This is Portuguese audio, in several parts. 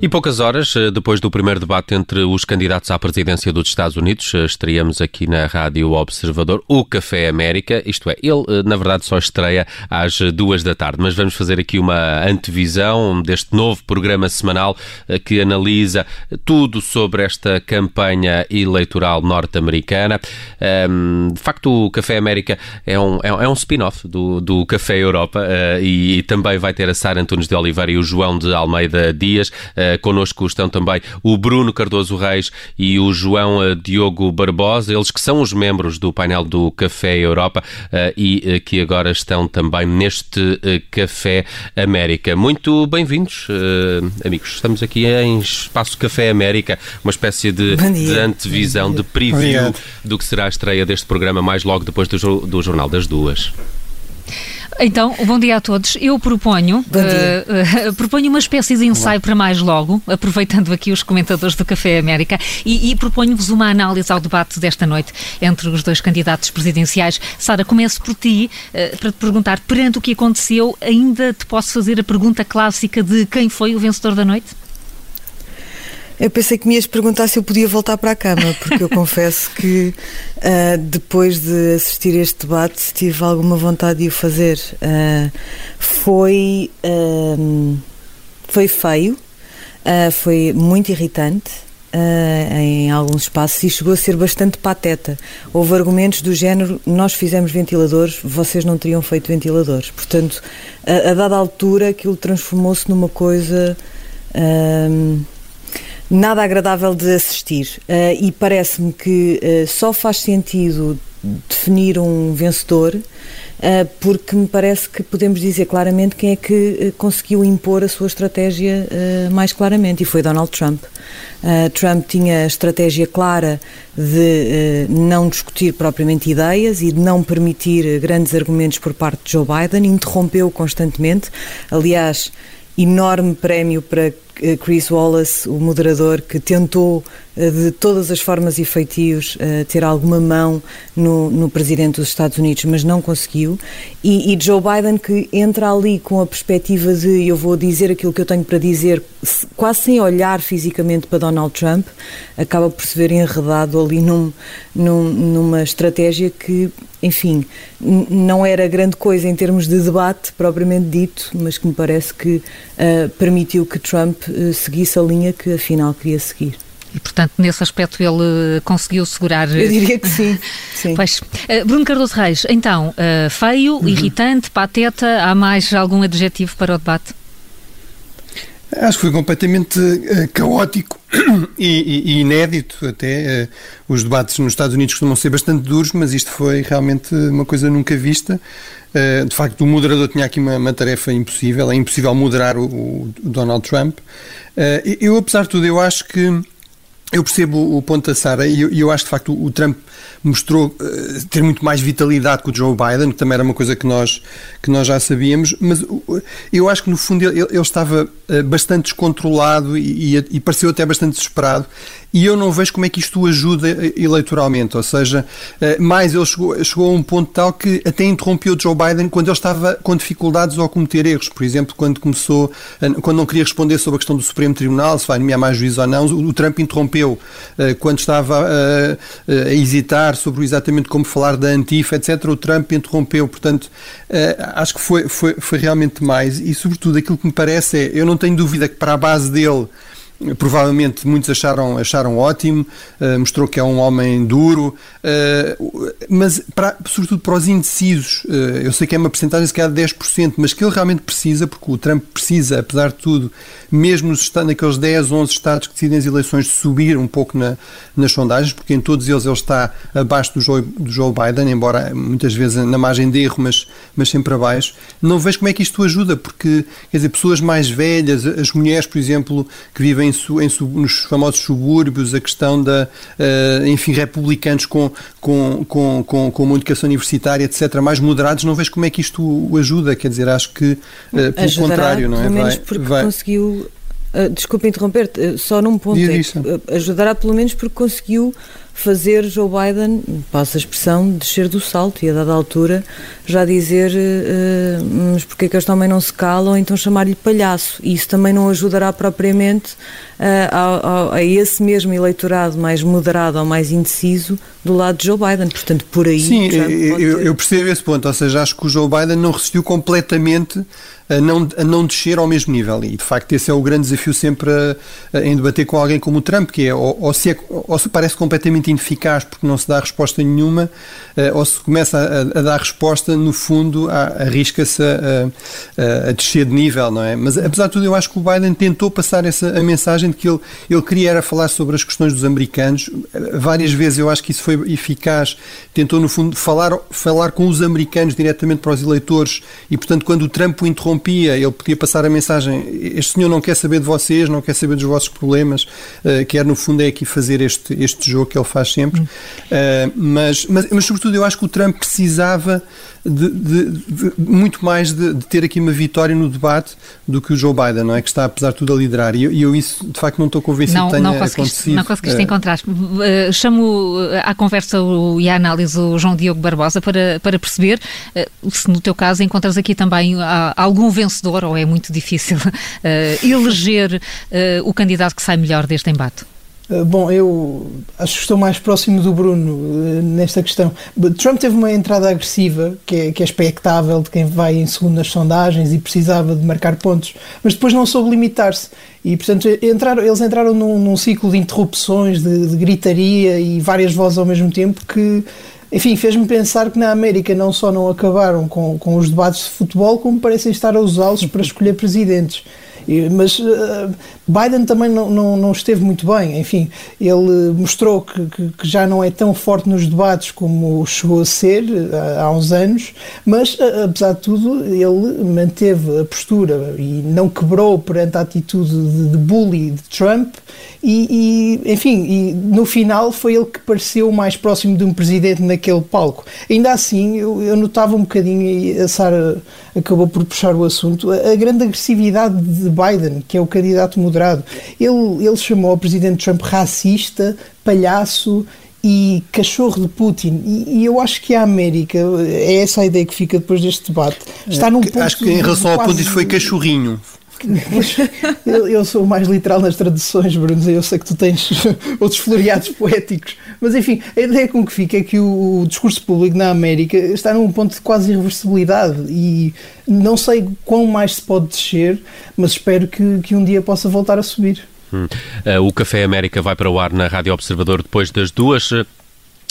E poucas horas eh, depois do primeiro debate entre os candidatos à presidência dos Estados Unidos, eh, estreamos aqui na Rádio Observador o Café América. Isto é, ele eh, na verdade só estreia às duas da tarde, mas vamos fazer aqui uma antevisão deste novo programa semanal que analisa tudo sobre esta campanha eleitoral norte-americana. De facto, o Café América é um, é um é spin-off do, do Café Europa e também vai ter a Sara Antunes de Oliveira e o João de Almeida Dias Uh, connosco estão também o Bruno Cardoso Reis e o João uh, Diogo Barbosa, eles que são os membros do painel do Café Europa uh, e que agora estão também neste Café América. Muito bem-vindos, amigos. Estamos aqui em Espaço Café América, uma espécie de, de antevisão, de preview Obrigado. do que será a estreia deste programa mais logo depois do, do Jornal das Duas. Então, bom dia a todos. Eu proponho, uh, uh, proponho uma espécie de ensaio para mais logo, aproveitando aqui os comentadores do Café América, e, e proponho-vos uma análise ao debate desta noite entre os dois candidatos presidenciais. Sara, começo por ti, uh, para te perguntar, perante o que aconteceu, ainda te posso fazer a pergunta clássica de quem foi o vencedor da noite? Eu pensei que me ias perguntar se eu podia voltar para a cama, porque eu confesso que uh, depois de assistir este debate tive alguma vontade de o fazer. Uh, foi, uh, foi feio, foi muito irritante. em alguns espaços e chegou a ser bastante pateta. Houve argumentos do género: nós fizemos ventiladores, vocês não teriam feito ventiladores. Portanto, a, a dada altura, aquilo transformou-se numa coisa nada agradável de assistir. Uh, e parece-me que uh, só faz sentido definir um vencedor uh, porque me parece que podemos dizer claramente quem é que conseguiu impor a sua estratégia mais claramente e foi Donald Trump. Trump tinha a estratégia clara de não discutir propriamente ideias e de não permitir grandes argumentos por parte de Joe Biden, interrompeu constantemente. Aliás, enorme prémio para Chris Wallace, o moderador, que tentou de todas as formas e feitios eh, ter alguma mão no, no presidente dos Estados Unidos, mas não conseguiu. E, e, Joe Biden, que entra ali com a perspectiva de eu vou dizer aquilo que eu tenho para dizer, quase sem olhar fisicamente para Donald Trump, acaba por se ver enredado ali num, num, numa estratégia que, enfim, não era grande coisa em termos de debate propriamente dito, mas que me parece que uh, permitiu que Trump uh, seguisse a linha que afinal queria seguir. E, portanto, nesse aspecto ele conseguiu segurar. Eu diria que sim. sim. Pois. Uh, Bruno Cardoso Reis, então, uh, feio, uhum. irritante, pateta, há mais algum adjetivo para o debate? Acho que foi completamente uh, caótico e, e, inédito até. os debates nos Estados Unidos costumam ser bastante duros, mas isto foi realmente uma coisa nunca vista. de facto, o moderador tinha aqui uma, uma tarefa impossível. É impossível moderar o, o Donald Trump. eu, apesar de tudo, eu acho que eu percebo o ponto da Sara e eu, eu, acho de facto o Trump mostrou uh, ter muito mais vitalidade que o Joe Biden, que também era uma coisa que nós, que nós já sabíamos, mas uh, eu acho que no fundo ele, ele estava uh, bastante descontrolado e, e, e, pareceu até bastante desesperado e eu não vejo como é que isto ajuda eleitoralmente, ou seja, mais ele chegou, chegou a um ponto tal que até interrompeu Joe Biden quando ele estava com dificuldades ou a cometer erros, por exemplo, quando começou, quando não queria responder sobre a questão do Supremo Tribunal, se vai nomear mais juízo ou não, o, Trump interrompeu quando estava a hesitar sobre exatamente como falar da Antifa, etc., o Trump interrompeu. Portanto, acho que foi, foi, foi realmente mais. E, sobretudo, aquilo que me parece é, eu não tenho dúvida que para a base dele provavelmente muitos acharam, acharam ótimo, uh, mostrou que é um homem duro, uh, mas para, sobretudo para os indecisos, uh, eu sei que é uma porcentagem se calhar de 10%, mas que ele realmente precisa, porque o Trump precisa, apesar de tudo, mesmo naqueles 10, 11 estados que decidem as eleições, subir um pouco na, nas sondagens, porque em todos eles ele está abaixo do Joe, do Joe Biden, embora muitas vezes na margem de erro, mas, mas sempre abaixo. Não vejo como é que isto ajuda, porque, quer dizer, pessoas mais velhas, as mulheres, por exemplo, que vivem em, em, nos famosos subúrbios, a questão da, uh, enfim, republicanos com, com, com, com, com uma educação universitária, etc., mais moderados, não vejo como é que isto o ajuda, quer dizer, acho que, uh, pelo Ajudará, contrário, não é? Pelo menos vai, porque vai... conseguiu, uh, desculpa interromper-te, só num ponto, é, ajudará pelo menos porque conseguiu fazer Joe Biden, passa a expressão, descer do salto e a dada altura já dizer uh, mas porque é que este homem não se cala ou então chamar-lhe palhaço. E isso também não ajudará propriamente uh, a, a, esse mesmo eleitorado mais moderado ou mais indeciso do lado de Joe Biden. Portanto, por aí. Sim, eu, eu, percebo esse ponto. Ou seja, acho que o Joe Biden não resistiu completamente a não, a não descer ao mesmo nível. E, de facto, esse é o grande desafio sempre a, a, em debater com alguém como o Trump, que é ou, ou, se, é, ou se parece completamente ineficaz porque não se dá resposta nenhuma, uh, ou se começa a, a, dar resposta, no fundo, arrisca-se a, a, descer de nível, não é? Mas, apesar de tudo, eu acho que o Biden tentou passar essa a mensagem de que ele, ele queria era falar sobre as questões dos americanos. Várias vezes eu acho que isso foi eficaz. Tentou, no fundo, falar, falar com os americanos diretamente para os eleitores e, portanto, quando o Trump o interrompia, ele podia passar a mensagem: este senhor não quer saber de vocês, não quer saber dos vossos problemas, uh, quer no fundo é aqui fazer este, este jogo que ele faz sempre. Uh, mas, mas, mas, sobretudo, eu acho que o Trump precisava de, de, de muito mais de, de, ter aqui uma vitória no debate do que o Joe Biden, não é? Que está, apesar de tudo, a liderar. E eu, eu isso, de facto, não estou convencido não, que tenha não conseguiste, Não conseguiste encontrar. Uh, chamo à conversa o, e à análise o João Diogo Barbosa para, para perceber se, no teu caso, encontras aqui também algum um vencedor ou é muito difícil uh, eleger uh, o candidato que sai melhor deste embate? Eh, bom, eu acho que estou mais próximo do Bruno nesta questão. Trump teve uma entrada agressiva, que é, que é expectável de quem vai em segundo nas sondagens e precisava de marcar pontos, mas depois não soube limitar-se. E, portanto, entraram, eles entraram num, num ciclo de interrupções, de, de, gritaria e várias vozes ao mesmo tempo que enfim, fez-me pensar que na América não só não acabaram com, com os debates de futebol, como parecem estar a usá-los para escolher presidentes. Mas uh, Biden também não, não, não, esteve muito bem. Enfim, ele mostrou que, que, que, já não é tão forte nos debates como chegou a ser uh, há uns anos, mas uh, apesar de tudo, ele manteve a postura e não quebrou perante a atitude de, de bully de Trump. E, e, enfim, e no final foi ele que pareceu mais próximo de um presidente naquele palco. Ainda assim, eu, eu notava um bocadinho, e a Sara acabou por puxar o assunto, a, a grande agressividade de Biden, que é o candidato moderado. Ele, ele chamou o presidente Trump racista, palhaço e cachorro de Putin. E, e, eu acho que a América, é essa a ideia que fica depois deste debate, está num ponto. Acho que em relação ao Putin foi cachorrinho. Eu, eu, sou mais literal nas traduções, Bruno. Eu sei que tu tens outros floreados poéticos, mas enfim, a ideia com que fica é que o, o, discurso público na América está num ponto de quase irreversibilidade e não sei quão mais se pode descer, mas espero que, que um dia possa voltar a subir. Hum. Uh, o Café América vai para o ar na Rádio Observador depois das duas.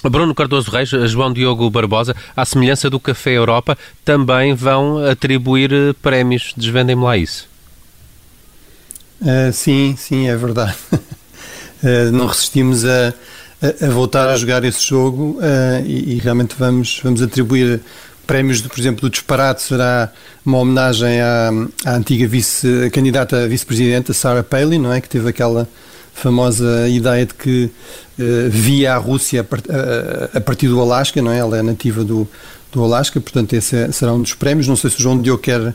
Bruno Cardoso Reis, João Diogo Barbosa, à semelhança do Café Europa, também vão atribuir eh, prémios. Desvendem-me lá isso. Uh, sim, sim, é verdade. Uh, não resistimos a, a, a, voltar a jogar esse jogo uh, e, e, realmente vamos, vamos atribuir prémios, de, por exemplo, do disparate será uma homenagem à, à antiga vice, candidata a vice-presidente, Sarah Palin, não é? Que teve aquela famosa ideia de que via a Rússia a, a, partir do Alasca, não é? Ela é nativa do, do Alasca, portanto esse é, será um dos prémios. Não sei se o João Diogo quer,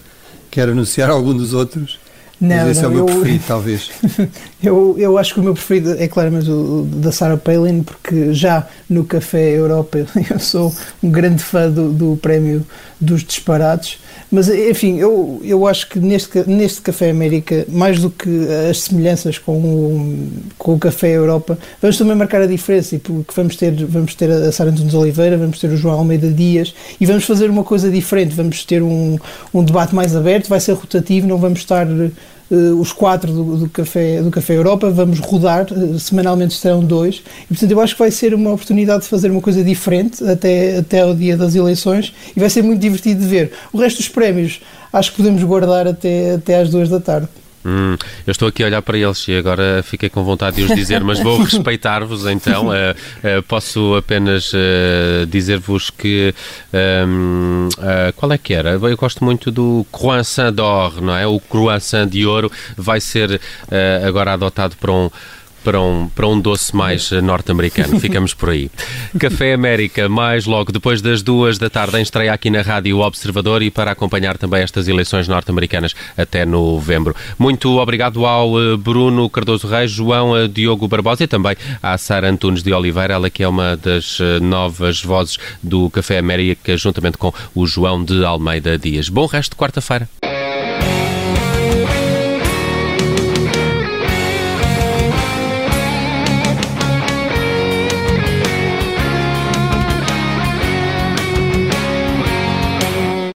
quer anunciar algum dos outros. Não, esse não, é o meu eu, preferido, talvez. eu, eu acho que o meu preferido é claramente o da Sarah Palin, porque já no Café Europa eu sou um grande fã do, do prémio dos disparates. Mas, enfim, eu, eu acho que neste, neste Café América, mais do que as semelhanças com o, com o Café Europa, vamos também marcar a diferença, porque vamos ter, vamos ter a Sara Antunes Oliveira, vamos ter o João Almeida Dias e vamos fazer uma coisa diferente, vamos ter um, um debate mais aberto, vai ser rotativo, não vamos estar os quatro do, do, Café, do Café Europa, vamos rodar, uh, semanalmente estarão dois, e portanto eu acho que vai ser uma oportunidade de fazer uma coisa diferente até, até ao dia das eleições e vai ser muito divertido de ver. O resto dos prémios acho que podemos guardar até, até às duas da tarde. Hum, eu estou aqui a olhar para eles e agora fiquei com vontade de os dizer, mas vou respeitar-vos então. Uh, uh, posso apenas uh, dizer-vos que. Um, qual é que era? Eu gosto muito do croissant d'or, não é? O croissant de ouro vai ser agora adotado para um para um, para um doce mais norte-americano. Ficamos por aí. Café América, mais logo depois das duas da tarde, em estreia aqui na Rádio Observador e para acompanhar também estas eleições norte-americanas até novembro. Muito obrigado ao eh, Bruno Cardoso Reis, João eh, Diogo Barbosa e também à Sara Antunes de Oliveira, ela que é uma das eh, novas vozes do Café América, juntamente com o João de Almeida Dias. Bom resto de quarta-feira.